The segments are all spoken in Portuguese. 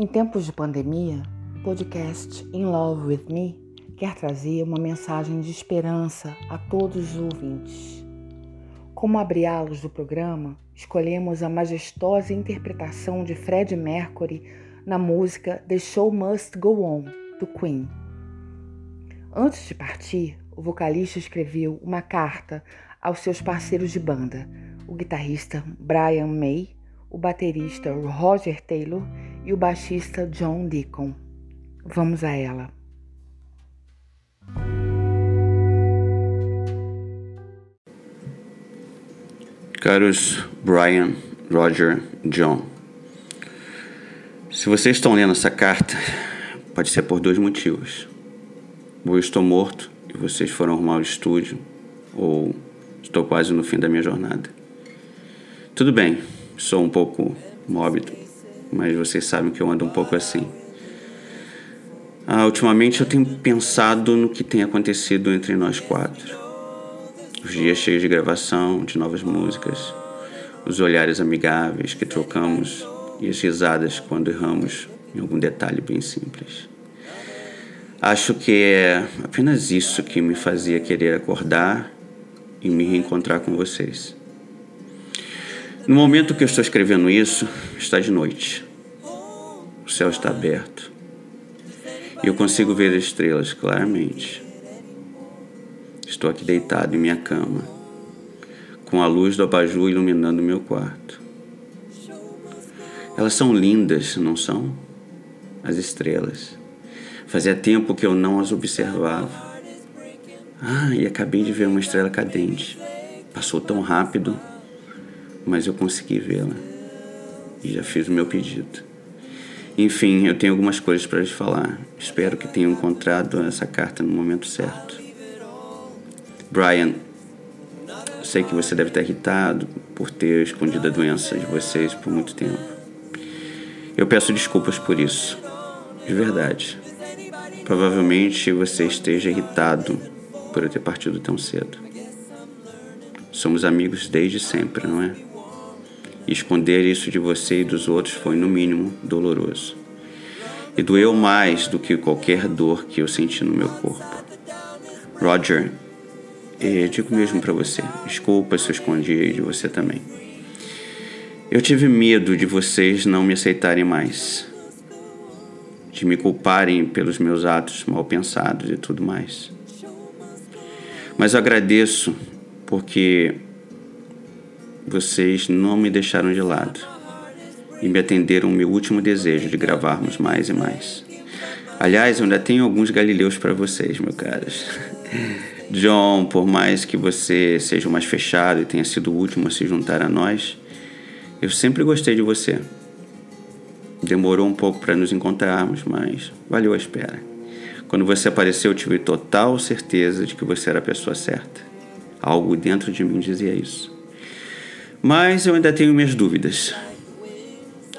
Em tempos de pandemia, o podcast In Love with Me quer trazer uma mensagem de esperança a todos os ouvintes. Como abriá-los do programa, escolhemos a majestosa interpretação de Fred Mercury na música The Show Must Go On, do Queen. Antes de partir, o vocalista escreveu uma carta aos seus parceiros de banda, o guitarrista Brian May, o baterista Roger Taylor e o baixista John Deacon. Vamos a ela. Caros Brian, Roger, John, se vocês estão lendo essa carta, pode ser por dois motivos. Ou eu estou morto e vocês foram arrumar o estúdio, ou estou quase no fim da minha jornada. Tudo bem, sou um pouco mórbido, mas vocês sabem que eu ando um pouco assim. Ah, ultimamente eu tenho pensado no que tem acontecido entre nós quatro. Os dias cheios de gravação, de novas músicas, os olhares amigáveis que trocamos e as risadas quando erramos em algum detalhe bem simples. Acho que é apenas isso que me fazia querer acordar e me reencontrar com vocês. No momento que eu estou escrevendo isso, está de noite. O céu está aberto. E eu consigo ver as estrelas claramente. Estou aqui deitado em minha cama, com a luz do abajur iluminando meu quarto. Elas são lindas, não são? As estrelas. Fazia tempo que eu não as observava. Ah, e acabei de ver uma estrela cadente. Passou tão rápido mas eu consegui vê-la e já fiz o meu pedido. Enfim, eu tenho algumas coisas para lhes falar. Espero que tenham encontrado essa carta no momento certo. Brian, sei que você deve estar irritado por ter escondido a doença de vocês por muito tempo. Eu peço desculpas por isso, de verdade. Provavelmente você esteja irritado por eu ter partido tão cedo. Somos amigos desde sempre, não é? Esconder isso de você e dos outros foi, no mínimo, doloroso. E doeu mais do que qualquer dor que eu senti no meu corpo. Roger, eu digo mesmo para você, desculpa se eu escondi de você também. Eu tive medo de vocês não me aceitarem mais, de me culparem pelos meus atos mal pensados e tudo mais. Mas eu agradeço porque vocês não me deixaram de lado e me atenderam o meu último desejo de gravarmos mais e mais. Aliás, eu ainda tenho alguns galileus para vocês, meus caros. John, por mais que você seja o mais fechado e tenha sido o último a se juntar a nós, eu sempre gostei de você. Demorou um pouco para nos encontrarmos, mas valeu a espera. Quando você apareceu, eu tive total certeza de que você era a pessoa certa. Algo dentro de mim dizia isso. Mas eu ainda tenho minhas dúvidas.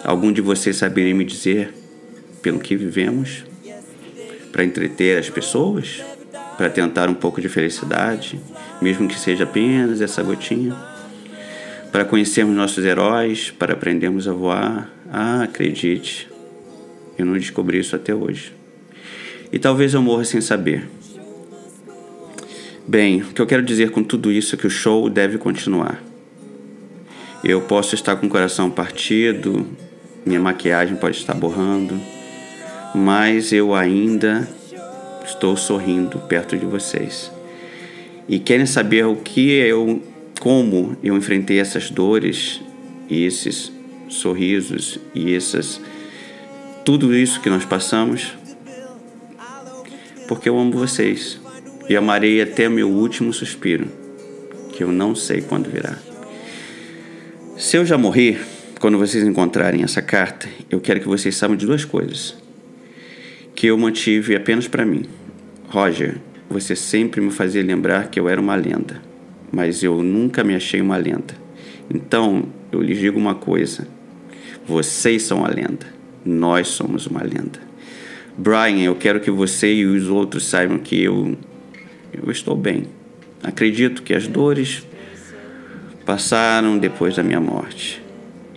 Algum de vocês saberia me dizer pelo que vivemos? Para entreter as pessoas? Para tentar um pouco de felicidade, mesmo que seja apenas essa gotinha? Para conhecermos nossos heróis, para aprendermos a voar? Ah, acredite, eu não descobri isso até hoje. E talvez eu morra sem saber. Bem, o que eu quero dizer com tudo isso é que o show deve continuar. Eu posso estar com o coração partido, minha maquiagem pode estar borrando, mas eu ainda estou sorrindo perto de vocês. E querem saber o que eu, como eu enfrentei essas dores e esses sorrisos e essas tudo isso que nós passamos? Porque eu amo vocês e amarei até meu último suspiro, que eu não sei quando virá. Se eu já morrer, quando vocês encontrarem essa carta, eu quero que vocês saibam de duas coisas. Que eu mantive apenas para mim. Roger, você sempre me fazia lembrar que eu era uma lenda, mas eu nunca me achei uma lenda. Então, eu lhes digo uma coisa: vocês são a lenda, nós somos uma lenda. Brian, eu quero que você e os outros saibam que eu, eu estou bem. Acredito que as dores passaram depois da minha morte.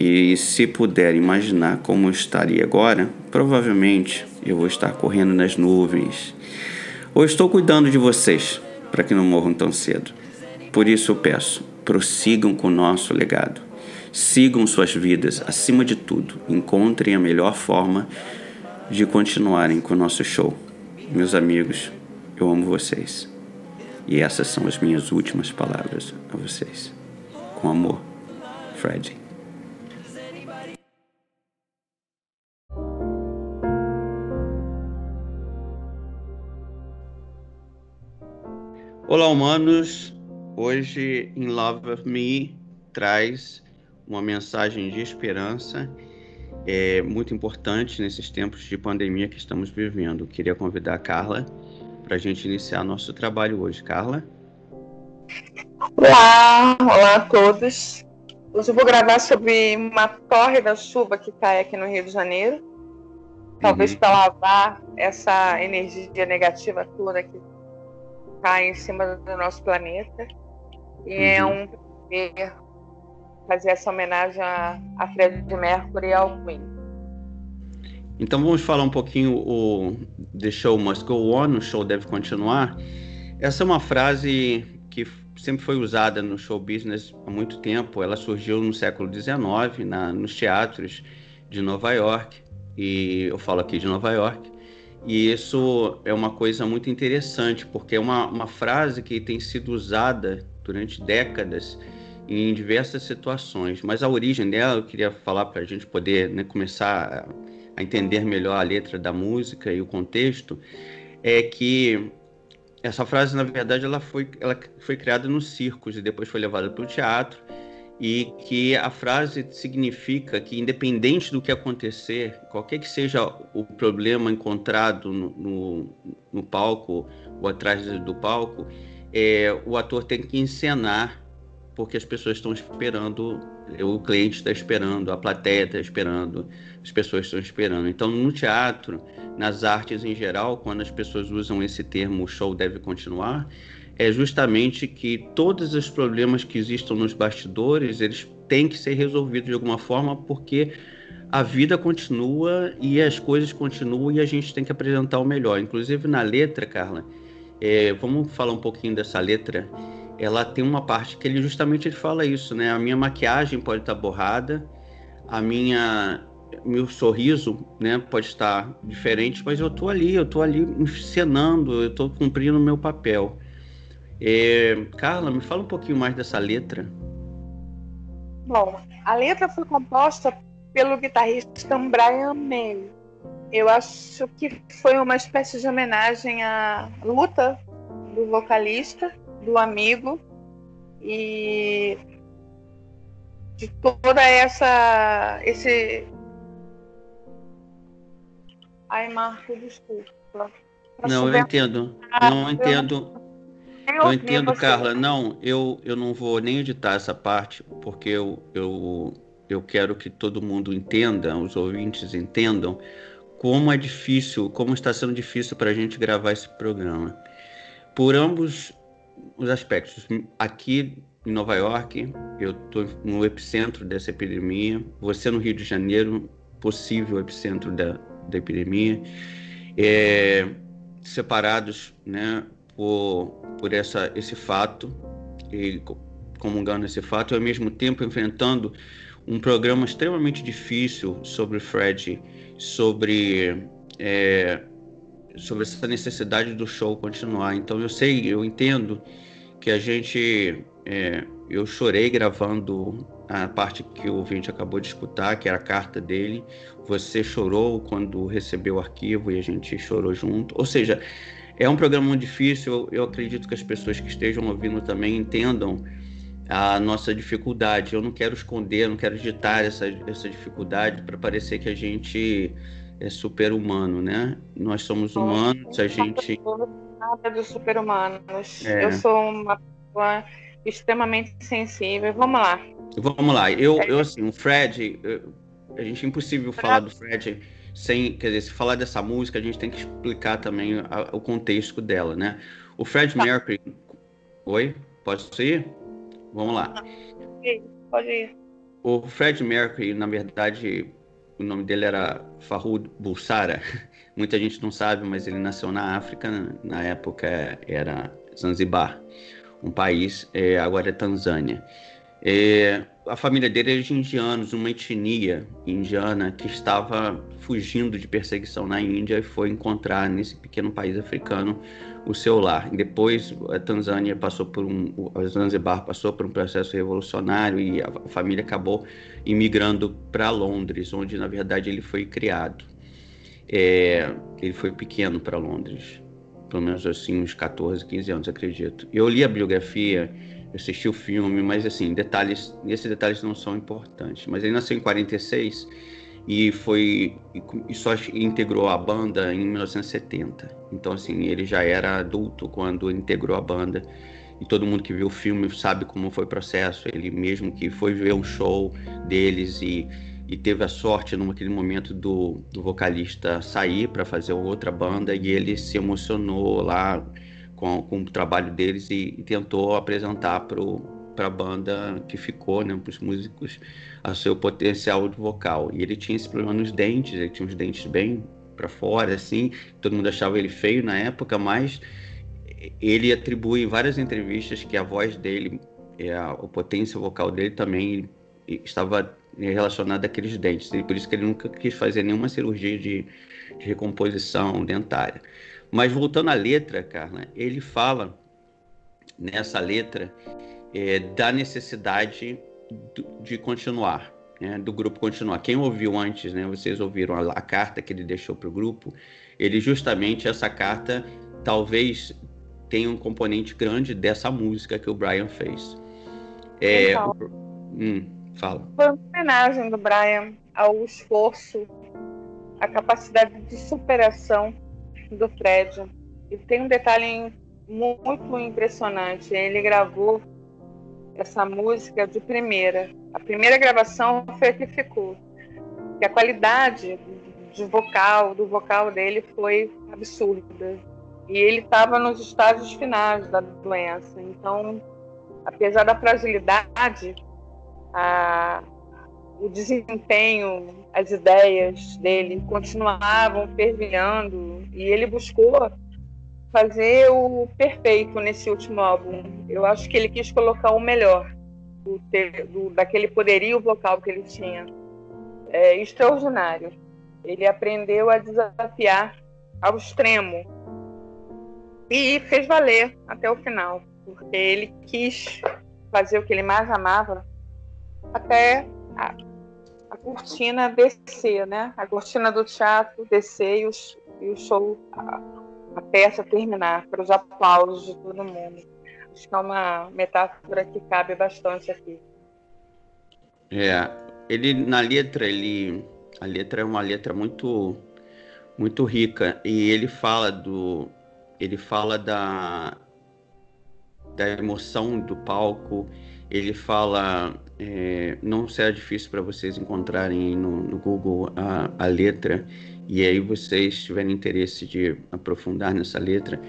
E se puder imaginar como estaria agora, provavelmente eu vou estar correndo nas nuvens. Ou estou cuidando de vocês para que não morram tão cedo. Por isso eu peço, prossigam com o nosso legado. Sigam suas vidas acima de tudo. Encontrem a melhor forma de continuarem com o nosso show. Meus amigos, eu amo vocês. E essas são as minhas últimas palavras a vocês. Com amor, Fred. Olá, humanos. Hoje, In Love with Me traz uma mensagem de esperança é muito importante nesses tempos de pandemia que estamos vivendo. Queria convidar a Carla para a gente iniciar nosso trabalho hoje. Carla? Olá, olá a todos. Hoje eu vou gravar sobre uma tórrida chuva que cai aqui no Rio de Janeiro. Talvez uhum. para lavar essa energia negativa toda que cai em cima do nosso planeta. E é uhum. é um prazer fazer essa homenagem a, a Fred Mercury e ao Queen. Então vamos falar um pouquinho o The Show Must Go On, o show deve continuar. Essa é uma frase que sempre foi usada no show business há muito tempo. Ela surgiu no século XIX, na, nos teatros de Nova York, e eu falo aqui de Nova York. E isso é uma coisa muito interessante, porque é uma, uma frase que tem sido usada durante décadas em diversas situações. Mas a origem dela, eu queria falar para a gente poder né, começar a entender melhor a letra da música e o contexto, é que essa frase, na verdade, ela foi, ela foi criada nos circos e depois foi levada para o teatro e que a frase significa que, independente do que acontecer, qualquer que seja o problema encontrado no, no, no palco ou atrás do palco, é, o ator tem que encenar porque as pessoas estão esperando, o cliente está esperando, a plateia está esperando, as pessoas estão esperando. Então, no teatro, nas artes em geral, quando as pessoas usam esse termo, o show deve continuar, é justamente que todos os problemas que existam nos bastidores, eles têm que ser resolvidos de alguma forma, porque a vida continua e as coisas continuam e a gente tem que apresentar o melhor. Inclusive na letra, Carla, é, vamos falar um pouquinho dessa letra. Ela tem uma parte que ele justamente ele fala isso, né? A minha maquiagem pode estar borrada, a minha meu sorriso, né, pode estar diferente, mas eu tô ali, eu tô ali encenando, eu tô cumprindo o meu papel. É, Carla, me fala um pouquinho mais dessa letra. Bom, a letra foi composta pelo guitarrista Brian May. Eu acho que foi uma espécie de homenagem à luta do vocalista, do amigo e de toda essa esse Ai, Marco, desculpa. Não, eu entendo. Não entendo. Eu entendo, Carla. Não, eu, eu não vou nem editar essa parte, porque eu, eu, eu quero que todo mundo entenda, os ouvintes entendam, como é difícil, como está sendo difícil para a gente gravar esse programa. Por ambos os aspectos. Aqui em Nova York, eu estou no epicentro dessa epidemia, você no Rio de Janeiro, possível epicentro da, da epidemia, é, separados, né? por, por essa, esse fato e comungando esse fato, e ao mesmo tempo enfrentando um programa extremamente difícil sobre Fred, sobre é, sobre essa necessidade do show continuar. Então eu sei, eu entendo que a gente, é, eu chorei gravando a parte que o ouvinte acabou de escutar, que era a carta dele. Você chorou quando recebeu o arquivo e a gente chorou junto. Ou seja, é um programa muito difícil, eu acredito que as pessoas que estejam ouvindo também entendam a nossa dificuldade. Eu não quero esconder, não quero digitar essa, essa dificuldade para parecer que a gente é super-humano, né? Nós somos humanos, a gente. Nada de super-humanos. É. Eu sou uma pessoa extremamente sensível. Vamos lá. Vamos lá. Eu, eu assim, o Fred, a gente é impossível falar do Fred sem, quer dizer, se falar dessa música, a gente tem que explicar também a, o contexto dela, né? O Fred tá. Mercury. Oi? Pode ir? Vamos lá. Pode ir. o Fred Mercury, na verdade, o nome dele era Farhud Bulsara. Muita gente não sabe, mas ele nasceu na África, na época era Zanzibar, um país, é, agora é Tanzânia. É, a família dele era de indianos, uma etnia indiana que estava fugindo de perseguição na Índia e foi encontrar nesse pequeno país africano o seu lar. Depois a Tanzânia passou por um, a Zanzibar passou por um processo revolucionário e a família acabou imigrando para Londres, onde na verdade ele foi criado. É, ele foi pequeno para Londres, pelo menos assim uns 14, 15 anos, acredito. Eu li a biografia eu assisti o filme, mas assim, detalhes, esses detalhes não são importantes. Mas ele nasceu em 46 e foi e só integrou a banda em 1970. Então assim, ele já era adulto quando integrou a banda. E todo mundo que viu o filme sabe como foi o processo. Ele mesmo que foi ver um show deles e, e teve a sorte naquele momento do, do vocalista sair para fazer outra banda e ele se emocionou lá com, com o trabalho deles e, e tentou apresentar para a banda que ficou, né, para os músicos, a seu potencial de vocal. E ele tinha esse problema nos dentes, ele tinha os dentes bem para fora, assim, todo mundo achava ele feio na época, mas ele atribui em várias entrevistas que a voz dele, a, o potência vocal dele também estava relacionada àqueles dentes, e por isso que ele nunca quis fazer nenhuma cirurgia de, de recomposição dentária. Mas voltando à letra, Carla, ele fala nessa letra é, da necessidade de continuar, né, do grupo continuar. Quem ouviu antes, né, vocês ouviram a, a carta que ele deixou para o grupo, ele justamente essa carta talvez tenha um componente grande dessa música que o Brian fez. É, então, hum, fala. Foi uma homenagem do Brian ao esforço, à capacidade de superação do Fred. E tem um detalhe muito impressionante. Ele gravou essa música de primeira. A primeira gravação foi que ficou. E a qualidade de vocal, do vocal dele foi absurda. E ele estava nos estágios finais da doença. Então, apesar da fragilidade, a, o desempenho, as ideias dele continuavam fervilhando e ele buscou fazer o perfeito nesse último álbum. Eu acho que ele quis colocar o melhor do, do, daquele poderio vocal que ele tinha. É extraordinário. Ele aprendeu a desafiar ao extremo e fez valer até o final, porque ele quis fazer o que ele mais amava até a, a cortina descer, né? A cortina do teatro descer e, os, e o show, a, a peça terminar, para os aplausos de todo mundo. Acho que é uma metáfora que cabe bastante aqui. É, ele na letra, ele a letra é uma letra muito muito rica e ele fala do ele fala da da emoção do palco, ele fala é, não será difícil para vocês encontrarem no, no Google a, a, letra e aí vocês tiverem interesse de aprofundar nessa letra,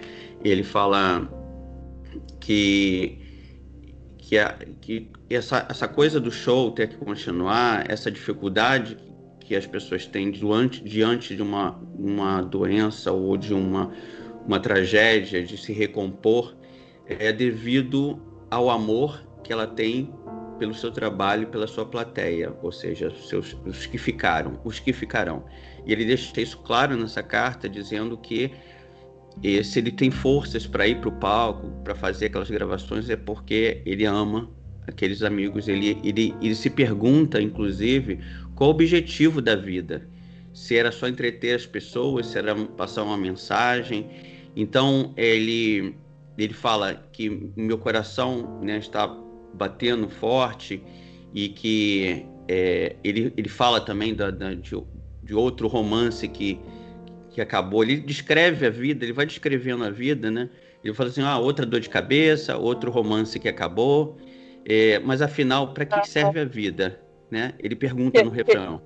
ele fala que que, a, que essa, essa coisa do show ter que continuar, essa dificuldade que as pessoas têm diante, diante de uma, uma doença ou de uma, uma tragédia, de se recompor, é devido ao amor que ela tem pelo seu trabalho pela sua plateia, ou seja, os, seus, os que ficaram, os que ficarão. E ele deixa isso claro nessa carta, dizendo que se ele tem forças para ir para o palco, para fazer aquelas gravações, é porque ele ama aqueles amigos. Ele, ele, ele se pergunta, inclusive, qual o objetivo da vida. Se era só entreter as pessoas, se era passar uma mensagem. Então, ele, ele fala que meu coração né, está batendo forte e que é, ele, ele fala também da, da, de, de outro romance que, que acabou. Ele descreve a vida, ele vai descrevendo a vida, né? Ele fala assim, ah, outra dor de cabeça, outro romance que acabou, é, mas afinal, para que serve a vida? Né? Ele pergunta no refrão.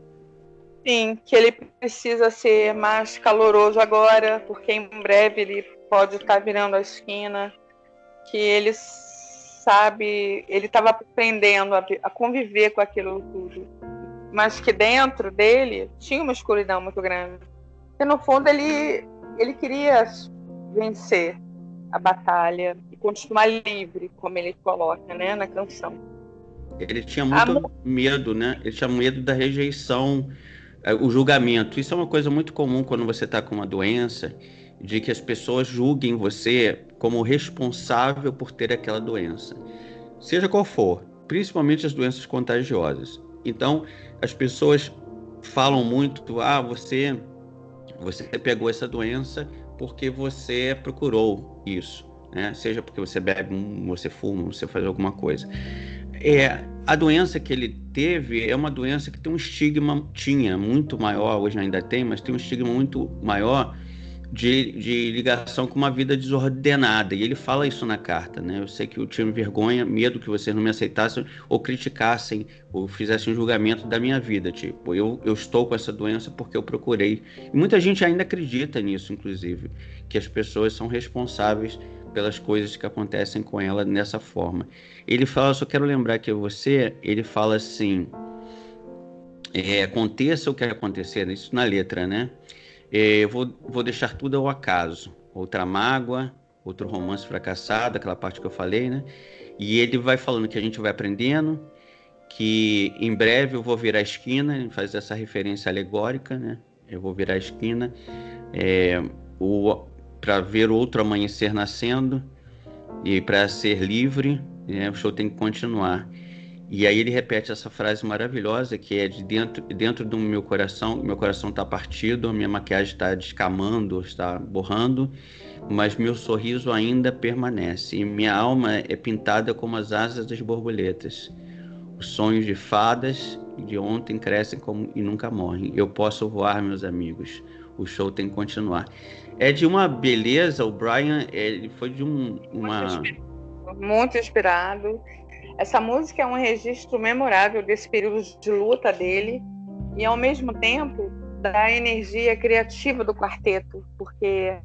Sim, que ele precisa ser mais caloroso agora, porque em breve ele pode estar virando a esquina, que eles sabe, ele estava aprendendo a, a, conviver com aquilo tudo, mas que dentro dele tinha uma escuridão muito grande. E no fundo ele ele queria vencer a batalha e continuar livre, como ele coloca, né, na canção. Ele tinha muito Amor... medo, né? Ele tinha medo da rejeição, eh, o julgamento. Isso é uma coisa muito comum quando você está com uma doença, de que as pessoas julguem você como responsável por ter aquela doença, seja qual for, principalmente as doenças contagiosas. Então, as pessoas falam muito: ah, você, você pegou essa doença porque você procurou isso, né? Seja porque você bebe, você fuma, você faz alguma coisa. É, a doença que ele teve é uma doença que tem um estigma, tinha muito maior, hoje ainda tem, mas tem um estigma muito maior de, de ligação com uma vida desordenada. E ele fala isso na carta, né? Eu sei que eu tinha vergonha, medo que vocês não me aceitassem ou criticassem ou fizessem um julgamento da minha vida. Tipo, eu, eu estou com essa doença porque eu procurei. E muita gente ainda acredita nisso, inclusive, que as pessoas são responsáveis pelas coisas que acontecem com ela nessa forma. Ele fala, só quero lembrar que você, ele fala assim, é, aconteça o que acontecer, isso na letra, né? É, eu vou, vou deixar tudo ao acaso. Outra mágoa, outro romance fracassado, aquela parte que eu falei, né? E ele vai falando que a gente vai aprendendo, que em breve eu vou virar a esquina, ele faz essa referência alegórica, né? Eu vou virar a esquina é, para ver outro amanhecer nascendo e para ser livre né, o show tem que continuar. E aí ele repete essa frase maravilhosa que é de dentro, dentro do meu coração, meu coração está partido, a minha maquiagem está descamando, está borrando, mas meu sorriso ainda permanece e minha alma é pintada como as asas das borboletas. Os sonhos de fadas de ontem crescem como, e nunca morrem. Eu posso voar, meus amigos. O show tem que continuar. É de uma beleza, o Brian, ele foi de um, uma muito inspirado. Essa música é um registro memorável desse período de luta dele e, ao mesmo tempo, da energia criativa do quarteto, porque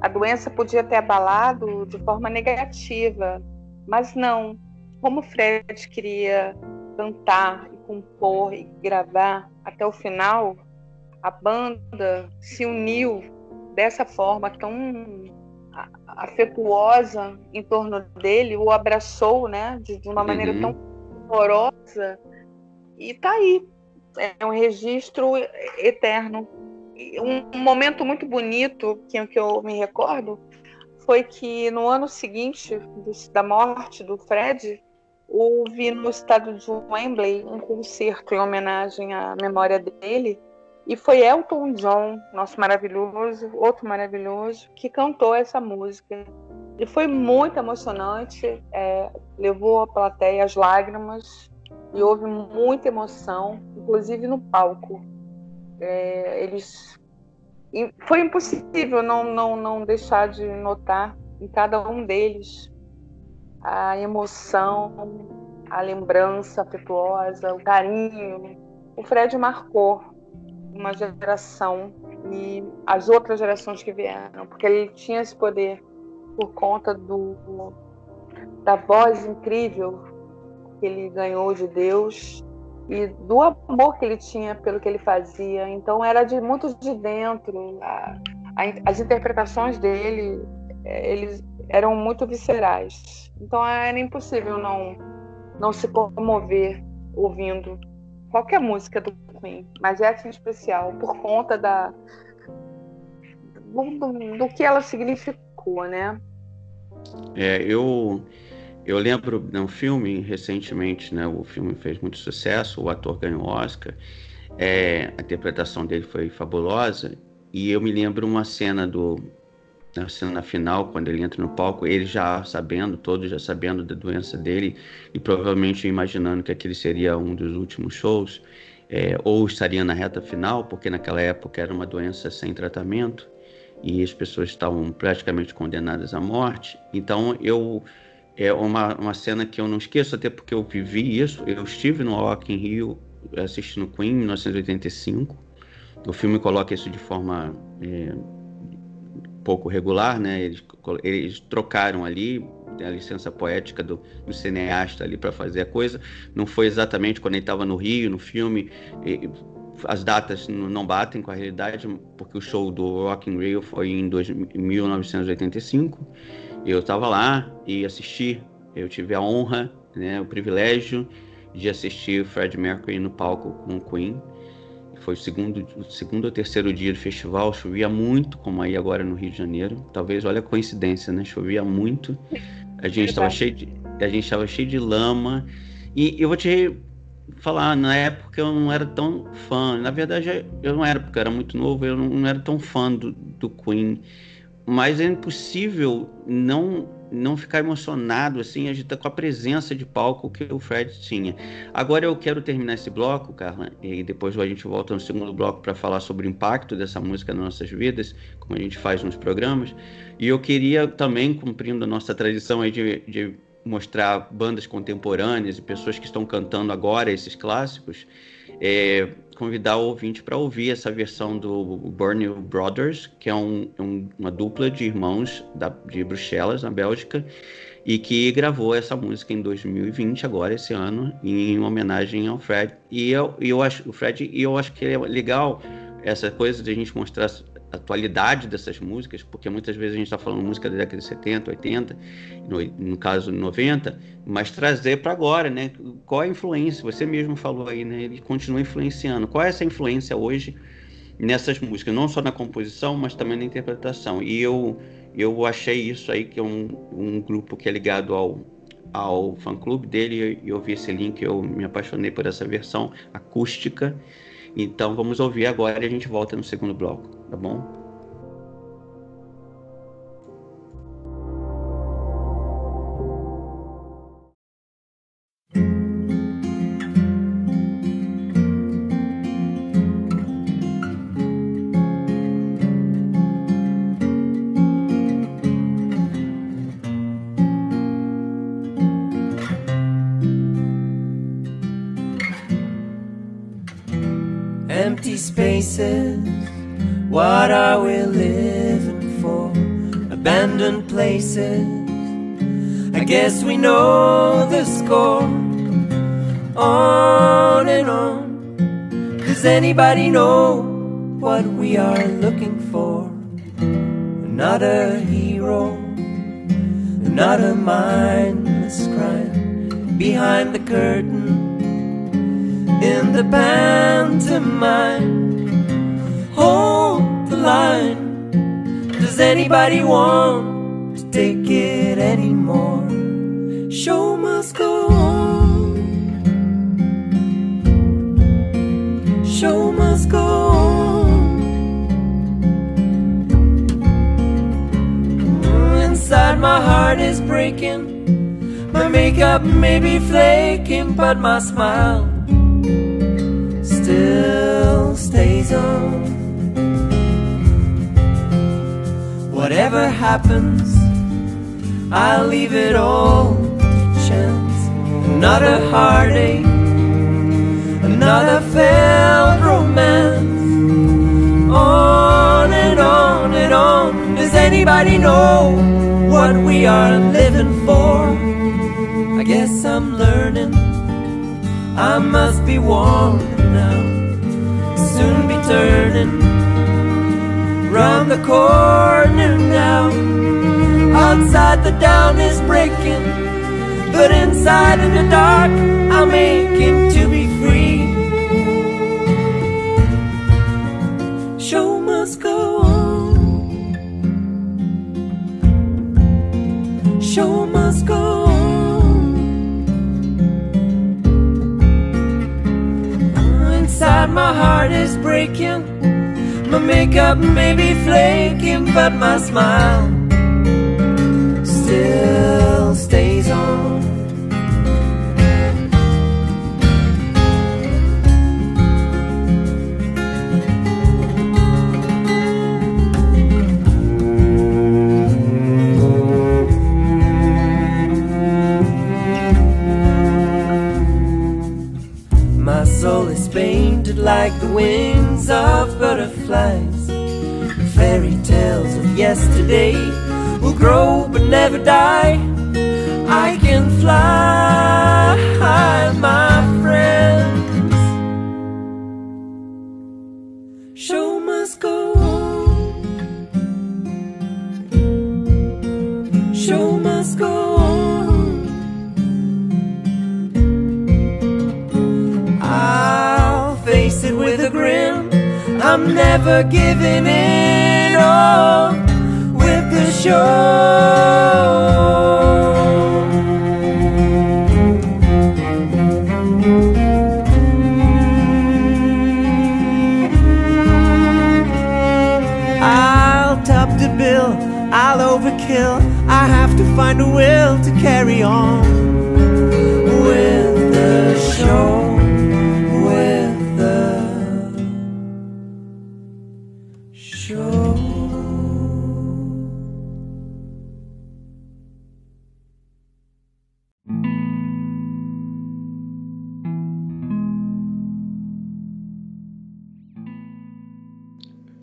a doença podia ter abalado de forma negativa, mas não. Como Fred queria cantar e compor e gravar até o final, a banda se uniu dessa forma tão afetuosa em torno dele, o abraçou, né, de, de uma maneira uhum. tão amorosa. E tá aí. É um registro eterno. Um, um momento muito bonito que, que eu me recordo foi que no ano seguinte do, da morte do Fred, houve no estado de Wembley um concerto em homenagem à memória dele e foi Elton John, nosso maravilhoso, outro maravilhoso, que cantou essa música. E foi muito emocionante, é, levou a plateia às lágrimas e houve muita emoção, inclusive no palco. É, eles e foi impossível não, não, não deixar de notar em cada um deles a emoção, a lembrança afetuosa, o carinho. O Fred marcou uma geração e as outras gerações que vieram, porque ele tinha esse poder por conta do da voz incrível que ele ganhou de Deus e do amor que ele tinha pelo que ele fazia. Então era de muito de dentro. A, a, as interpretações dele, é, eles eram muito viscerais. Então era impossível não não se comover ouvindo qualquer música do Queen, mas essa em especial, por conta da do, do, que ela significou, né? É, eu eu lembro de um filme recentemente, né? O filme fez muito sucesso, o ator ganhou Oscar, é, a interpretação dele foi fabulosa e eu me lembro uma cena do na cena final, quando ele entra no palco, ele já sabendo, todos já sabendo da doença dele e provavelmente imaginando que aquele seria um dos últimos shows, é, ou estaria na reta final, porque naquela época era uma doença sem tratamento e as pessoas estavam praticamente condenadas à morte. Então eu é uma, uma cena que eu não esqueço, até porque eu vivi isso. Eu estive no Rock in Rio assistindo Queen em 1985. O filme coloca isso de forma é, pouco regular, né? Eles, eles trocaram ali tem a licença poética do, do cineasta ali para fazer a coisa. Não foi exatamente quando ele estava no Rio, no filme. E, as datas não batem com a realidade, porque o show do Rock in Rio foi em, dois, em 1985. Eu estava lá e assisti. Eu tive a honra, né, o privilégio de assistir Fred Mercury no palco com o Queen. Foi o segundo, o segundo ou terceiro dia do festival, chovia muito, como aí agora no Rio de Janeiro. Talvez, olha a coincidência, né? Chovia muito. A gente estava cheio de, a gente estava cheio de lama. E eu vou te falar, na época eu não era tão fã. Na verdade, eu não era, porque eu era muito novo, eu não era tão fã do, do Queen. Mas é impossível não não ficar emocionado assim, a gente tá com a presença de palco que o Fred tinha. Agora eu quero terminar esse bloco, Carla, e depois a gente volta no segundo bloco para falar sobre o impacto dessa música nas nossas vidas, como a gente faz nos programas. E eu queria também, cumprindo a nossa tradição aí de, de mostrar bandas contemporâneas e pessoas que estão cantando agora esses clássicos, é, convidar o ouvinte para ouvir essa versão do Burnie Brothers, que é um, um, uma dupla de irmãos da, de Bruxelas, na Bélgica, e que gravou essa música em 2020, agora esse ano, em homenagem ao Fred. E eu, eu acho o Fred, e eu acho que é legal essa coisa de a gente mostrar atualidade dessas músicas, porque muitas vezes a gente está falando música da década de 70, 80, no, no caso 90, mas trazer para agora, né? Qual a influência? Você mesmo falou aí, né? Ele continua influenciando. Qual é essa influência hoje nessas músicas, não só na composição, mas também na interpretação? E eu eu achei isso aí que é um, um grupo que é ligado ao ao fã clube dele e eu vi esse link, eu me apaixonei por essa versão acústica então vamos ouvir agora e a gente volta no segundo bloco, tá bom? Guess we know the score. On and on. Does anybody know what we are looking for? Not a hero, not a mindless crime behind the curtain in the pantomime. Hold the line. Does anybody want to take it anymore? Show must go on. Show must go on. Inside my heart is breaking. My makeup may be flaking, but my smile still stays on. Whatever happens, I'll leave it all chance. Another heartache, another failed romance. On and on and on. Does anybody know what we are living for? I guess I'm learning. I must be warned now. Soon be turning round the corner now. Outside the dawn is breaking, but inside in the dark I'm aching to be free. Show must go on. Show must go on. Oh, inside my heart is breaking. My makeup may be flaking, but my smile still like the wings of butterflies. Fairy tales of yesterday will grow but never die. I can fly. Never giving in. Oh, with the show.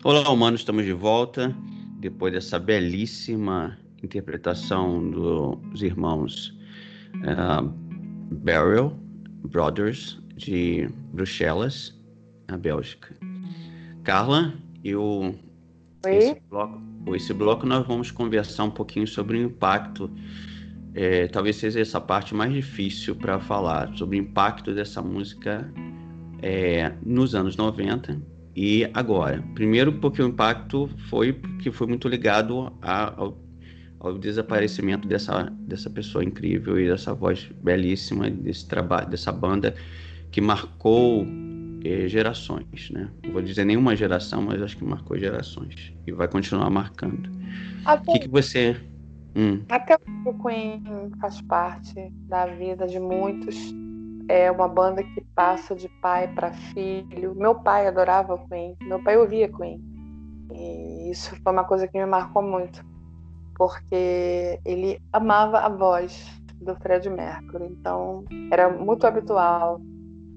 Olá, humanos, estamos de volta depois dessa belíssima interpretação dos irmãos uh, Barrel Brothers de Bruxelas, na Bélgica. Carla, eu esse bloco, esse bloco nós vamos conversar um pouquinho sobre o impacto. é, talvez seja essa parte mais difícil para falar sobre o impacto dessa música é, nos anos 90 e agora. Primeiro, porque o impacto foi que foi muito ligado a- ao, ao desaparecimento dessa, dessa pessoa incrível e dessa voz belíssima desse trabalho, dessa banda que marcou eh, gerações, né? Não vou dizer nenhuma geração, mas acho que marcou gerações e vai continuar marcando. O Até, que, que você. Hum, até o Queen faz parte da vida de muitos. É uma banda que passa de pai para filho. Meu pai adorava Queen. Meu pai ouvia Queen. E isso foi uma coisa que me marcou muito. Porque ele amava a voz do Fred Mercury. Então, era muito habitual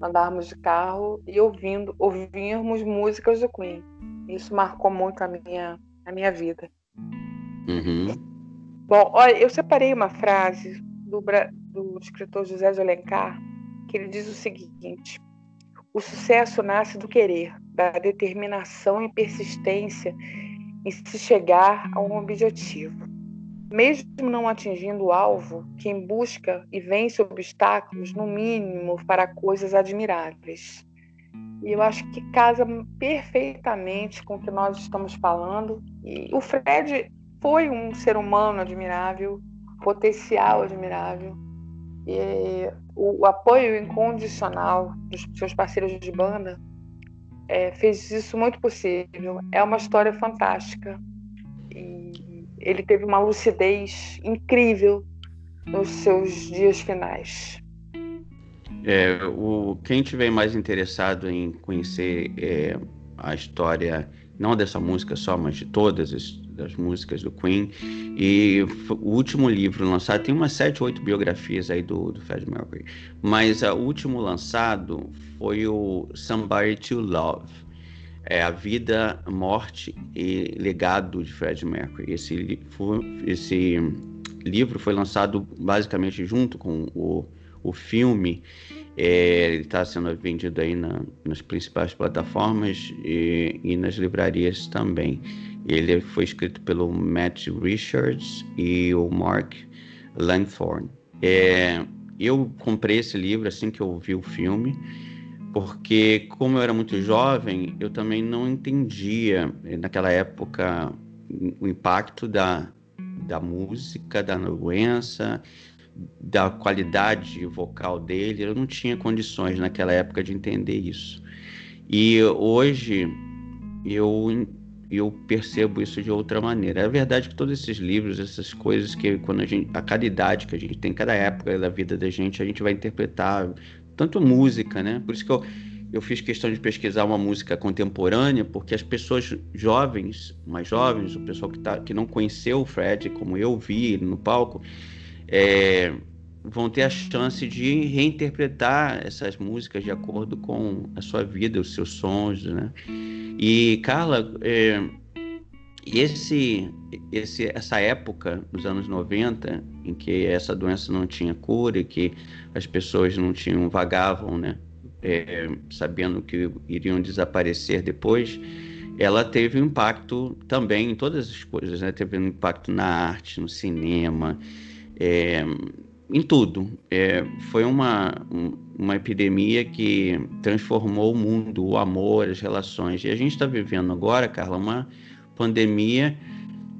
andarmos de carro e ouvindo, ouvirmos músicas do Queen. Isso marcou muito a minha, a minha vida. uhum, Bom, olha, eu separei uma frase do, do escritor José de Alencar, que ele diz o seguinte: o sucesso nasce do querer, da determinação e persistência em se chegar a um objetivo. Mesmo não atingindo o alvo, quem busca e vence obstáculos, no mínimo, para coisas admiráveis. E eu acho que casa perfeitamente com o que nós estamos falando. E o Fred foi um ser humano admirável, potencial admirável. E o, apoio incondicional dos seus parceiros de banda é, fez isso muito possível. É uma história fantástica. E ele teve uma lucidez incrível nos seus dias finais. É, o, quem tiver mais interessado em conhecer é, a história, não dessa música só, mas de todas as, as músicas do Queen, e o último livro lançado, tem umas sete, oito biografias aí do, do Fred Mercury, mas ah, o último lançado foi o Somebody to Love, é a vida, morte e legado de Fred Mercury. Esse, esse livro foi lançado basicamente junto com o, o filme é, ele está sendo vendido aí na- nas principais plataformas e, e nas livrarias também. Ele foi escrito pelo Matt Richards e o Mark Langthorne. É, eu comprei esse livro assim que eu vi o filme, porque como eu era muito jovem, eu também não entendia eh, naquela época o impacto da, da música, da doença, da qualidade vocal dele, eu não tinha condições naquela época de entender isso. E hoje eu eu percebo isso de outra maneira. É verdade que todos esses livros, essas coisas que quando a gente, a cada idade que a gente tem, cada época da vida da gente, a gente vai interpretar tanto música, né? Por isso que eu eu fiz questão de pesquisar uma música contemporânea, porque as pessoas jovens, mais jovens, o pessoal que, tá, que não conheceu o Fred, como eu vi ele no palco, é, vão ter a chance de reinterpretar essas músicas de acordo com a sua vida, os seus sons, né? E Carla, é, esse, esse, essa época dos anos 90, em que essa doença não tinha cura, e que as pessoas não tinham vagavam, né? É, sabendo que iriam desaparecer depois, ela teve um impacto também em todas as coisas, né? Teve um impacto na arte, no cinema, é, em tudo. É, foi uma, uma epidemia que transformou o mundo, o amor, as relações. E a gente está vivendo agora, Carla, uma pandemia,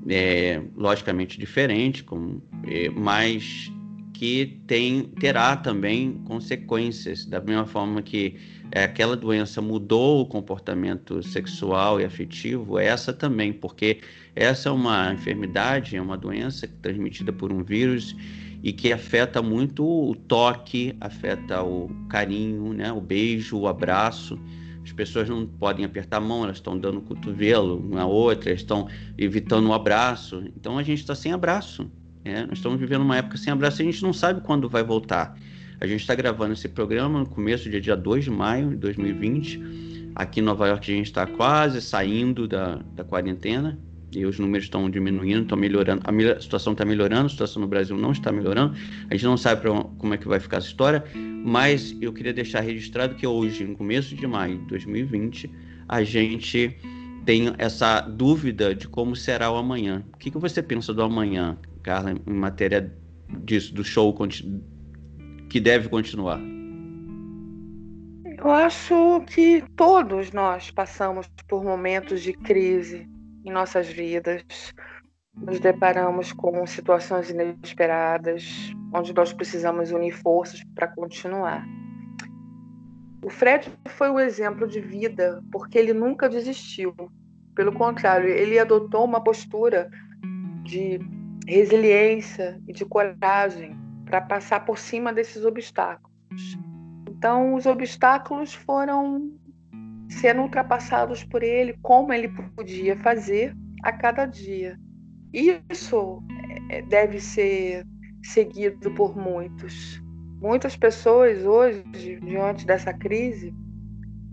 é, logicamente diferente, com, é, mas que tem, terá também consequências, da mesma forma que é, aquela doença mudou o comportamento sexual e afetivo, essa também, porque essa é uma enfermidade, é uma doença transmitida por um vírus e que afeta muito o toque, afeta o carinho, né, o beijo, o abraço. As pessoas não podem apertar a mão, elas estão dando cotovelo uma outra, estão evitando o abraço. Então a gente está sem abraço. Né? Nós estamos vivendo uma época sem abraço e a gente não sabe quando vai voltar. A gente está gravando esse programa no começo do dia 2 de maio de 2020. Aqui em Nova York a gente está quase saindo da, da quarentena e os números estão diminuindo, estão melhorando. A, situação está melhorando, a situação no Brasil não está melhorando. A gente não sabe pra, como é que vai ficar essa história, mas eu queria deixar registrado que hoje, no começo de maio de 2020, a gente tem essa dúvida de como será o amanhã. O que, que você pensa do amanhã, Carla, em matéria disso, do show que deve continuar? Eu acho que todos nós passamos por momentos de crise em nossas vidas. Nos deparamos com situações inesperadas, onde nós precisamos unir forças para continuar. O Fred foi o exemplo de vida, porque ele nunca desistiu. Pelo contrário, ele adotou uma postura de resiliência e de coragem para passar por cima desses obstáculos. Então, os obstáculos foram sendo ultrapassados por ele, como ele podia fazer a cada dia. Isso é, deve ser seguido por muitos. Muitas pessoas hoje, diante dessa crise,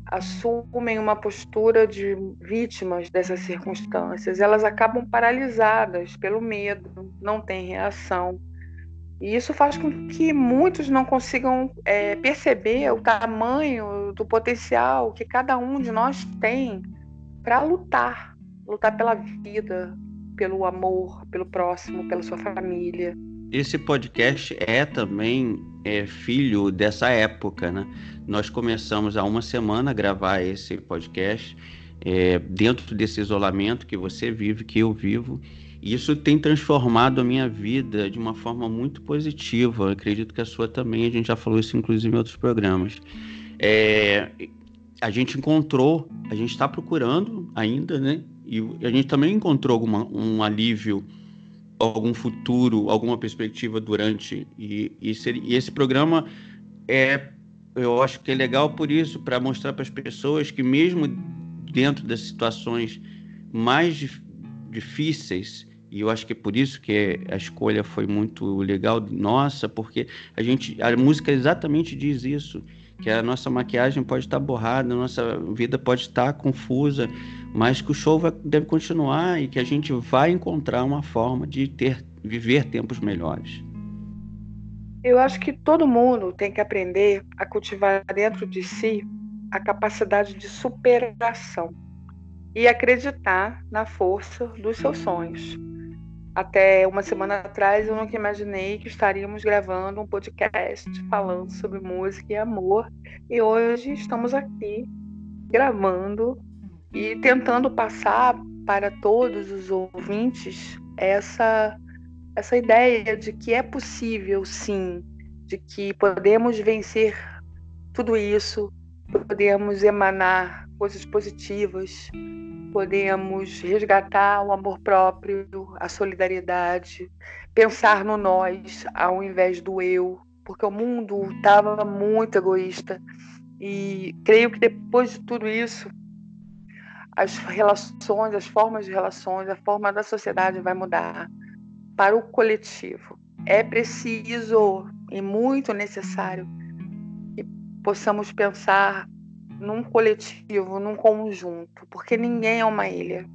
assumem uma postura de vítimas dessas circunstâncias. Elas acabam paralisadas pelo medo, não têm reação. E isso faz com que muitos não consigam é, perceber o tamanho do potencial que cada um de nós tem para lutar lutar pela vida, pelo amor, pelo próximo, pela sua família. Esse podcast é também é, filho dessa época, né? Nós começamos há uma semana a gravar esse podcast é, dentro desse isolamento que você vive, que eu vivo. Isso tem transformado a minha vida de uma forma muito positiva. Eu acredito que a sua também. A gente já falou isso, inclusive, em outros programas. É, a gente encontrou, a gente está procurando ainda, né? E a gente também encontrou alguma, um alívio, algum futuro, alguma perspectiva durante. E, e, e esse programa é, eu acho que é legal por isso, para mostrar para as pessoas que mesmo dentro das situações mais difíceis, e eu acho que é por isso que a escolha foi muito legal nossa, porque a gente a música exatamente diz isso, que a nossa maquiagem pode estar borrada, a nossa vida pode estar confusa, mas que o show vai, deve continuar e que a gente vai encontrar uma forma de ter viver tempos melhores. Eu acho que todo mundo tem que aprender a cultivar dentro de si a capacidade de superação e acreditar na força dos seus sonhos. Até uma semana atrás eu nunca imaginei que estaríamos gravando um podcast falando sobre música e amor, e hoje estamos aqui gravando e tentando passar para todos os ouvintes essa essa ideia de que é possível sim, de que podemos vencer tudo isso, podemos emanar coisas positivas, podemos resgatar o amor próprio, a solidariedade, pensar no nós ao invés do eu, porque o mundo estava muito egoísta. E creio que depois de tudo isso, as relações, as formas de relações, a forma da sociedade vai mudar para o coletivo. É preciso e muito necessário possamos pensar num coletivo, num conjunto, porque ninguém é uma ilha.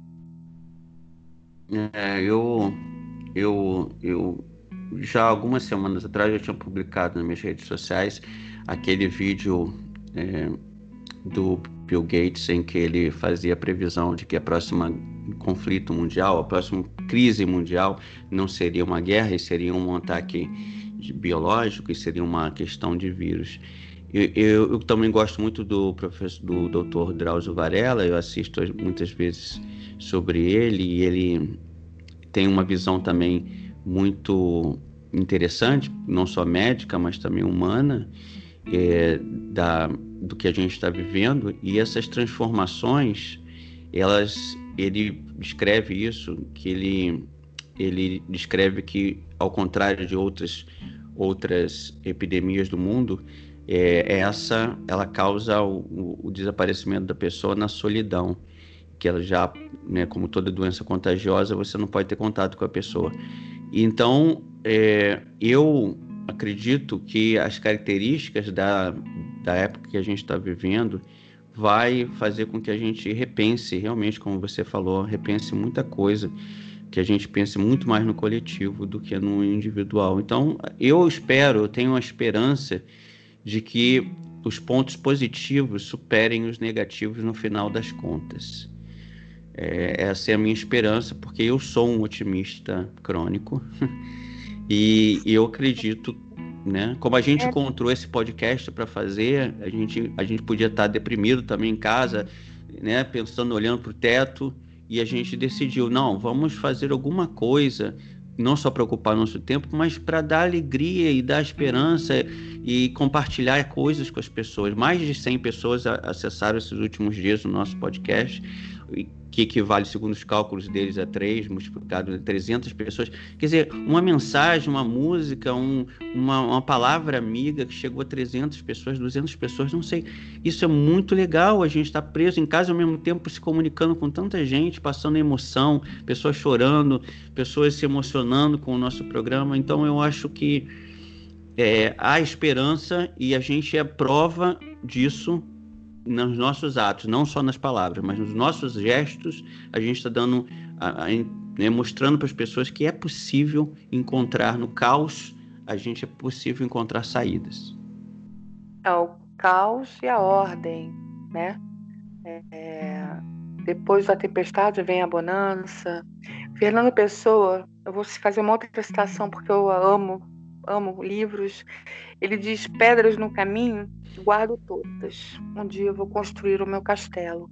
É, eu, eu, eu já algumas semanas atrás eu tinha publicado nas minhas redes sociais aquele vídeo é, do Bill Gates, em que ele fazia a previsão de que a próxima conflito mundial, a próxima crise mundial não seria uma guerra, e seria um ataque biológico, e seria uma questão de vírus. Eu, eu, eu, também gosto muito do professor, do Dr. Drauzio Varela. Eu assisto muitas vezes sobre ele e ele tem uma visão também muito interessante, não só médica, mas também humana, é, da, do que a gente está vivendo. E essas transformações, elas, ele descreve isso, que ele, ele descreve que, ao contrário de outras outras epidemias do mundo, é, essa ela causa o, o, desaparecimento da pessoa na solidão, que ela já, né, como toda doença contagiosa, você não pode ter contato com a pessoa. Então, é, eu acredito que as características da, da época que a gente está vivendo vai fazer com que a gente repense, realmente, como você falou, repense muita coisa, que a gente pense muito mais no coletivo do que no individual. Então, eu espero, eu tenho a esperança de que os pontos positivos superem os negativos no final das contas. É, essa é a minha esperança, porque eu sou um otimista crônico e, e eu acredito, né? Como a gente é. encontrou esse podcast para fazer, a gente, a gente podia estar deprimido também em casa, né? Pensando, olhando para o teto, e a gente decidiu, não, vamos fazer alguma coisa não só para ocupar nosso tempo, mas para dar alegria e dar esperança e compartilhar coisas com as pessoas. Mais de 100 pessoas acessaram esses últimos dias o nosso podcast que equivale, segundo os cálculos deles, a 3, multiplicado por 300 pessoas. Quer dizer, uma mensagem, uma música, um, uma, uma palavra amiga que chegou a 300 pessoas, 200 pessoas, não sei. Isso é muito legal, a gente está preso em casa ao mesmo tempo se comunicando com tanta gente, passando emoção, pessoas chorando, pessoas se emocionando com o nosso programa. Então, eu acho que é, há esperança e a gente é prova disso nos nossos atos, não só nas palavras, mas nos nossos gestos, a gente está dando, a, a, né, mostrando para as pessoas que é possível encontrar no caos, a gente é possível encontrar saídas. É o caos e a ordem, né? É, depois da tempestade vem a bonança. Fernando Pessoa, eu vou fazer uma outra citação porque eu amo, amo livros. Ele diz: pedras no caminho guardo todas. Um dia eu vou construir o meu castelo.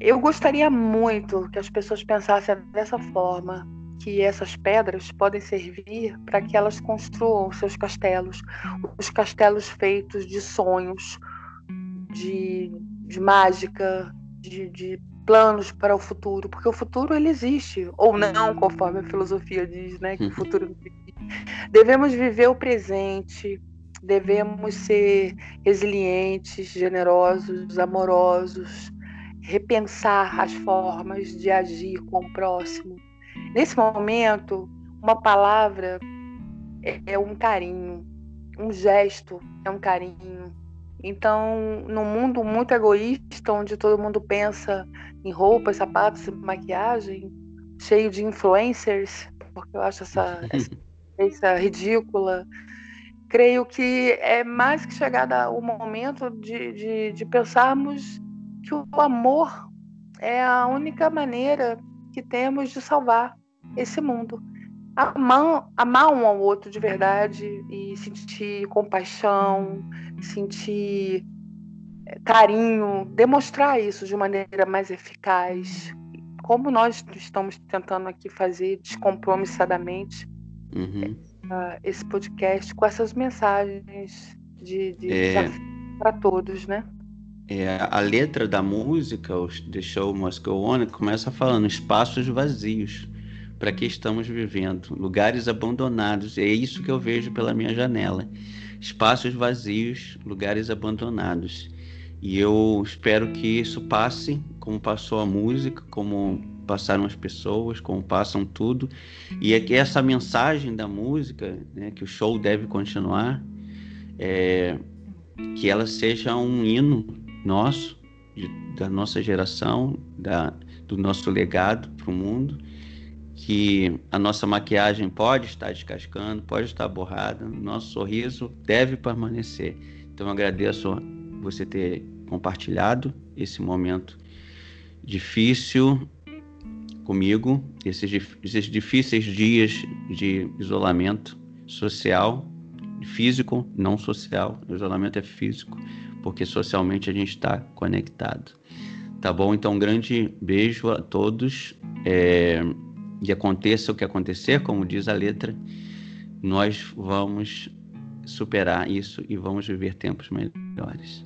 Eu gostaria muito que as pessoas pensassem dessa forma, que essas pedras podem servir para que elas construam seus castelos, os castelos feitos de sonhos, de, de mágica, de, de planos para o futuro, porque o futuro ele existe ou não, conforme a filosofia diz, né, que o futuro existe. Devemos viver o presente, devemos ser resilientes, generosos, amorosos, repensar as formas de agir com o próximo. Nesse momento, uma palavra é, um carinho, um gesto é um carinho. Então, num mundo muito egoísta, onde todo mundo pensa em roupas, sapatos maquiagem, cheio de influencers, porque eu acho essa, essa, essa ridícula, creio que é mais que chegado o momento de, de, de pensarmos que o amor é a única maneira que temos de salvar esse mundo. Amar, amar um ao outro de verdade e sentir compaixão, sentir eh, carinho, demonstrar isso de maneira mais eficaz, como nós estamos tentando aqui fazer descompromissadamente. Uhum uh, esse podcast com essas mensagens de, de é... para todos, né? É, a letra da música, o The Show Must Go On, começa falando espaços vazios. Para que estamos vivendo? Lugares abandonados. É isso que eu vejo pela minha janela. Espaços vazios, lugares abandonados. E eu espero que isso passe, como passou a música, como passaram as pessoas, como passam tudo, e é que essa mensagem da música, né, que o show deve continuar, é, que ela seja um hino nosso, de, da nossa geração, da, do nosso legado para o mundo, que a nossa maquiagem pode estar descascando, pode estar borrada, nosso sorriso deve permanecer. Então eu agradeço você ter compartilhado esse momento difícil comigo, esses, esses difíceis dias de isolamento social, físico, não social. O isolamento é físico, porque socialmente a gente está conectado. Tá bom? Então, um grande beijo a todos. É, e aconteça o que acontecer, como diz a letra, nós vamos superar isso e vamos viver tempos melhores.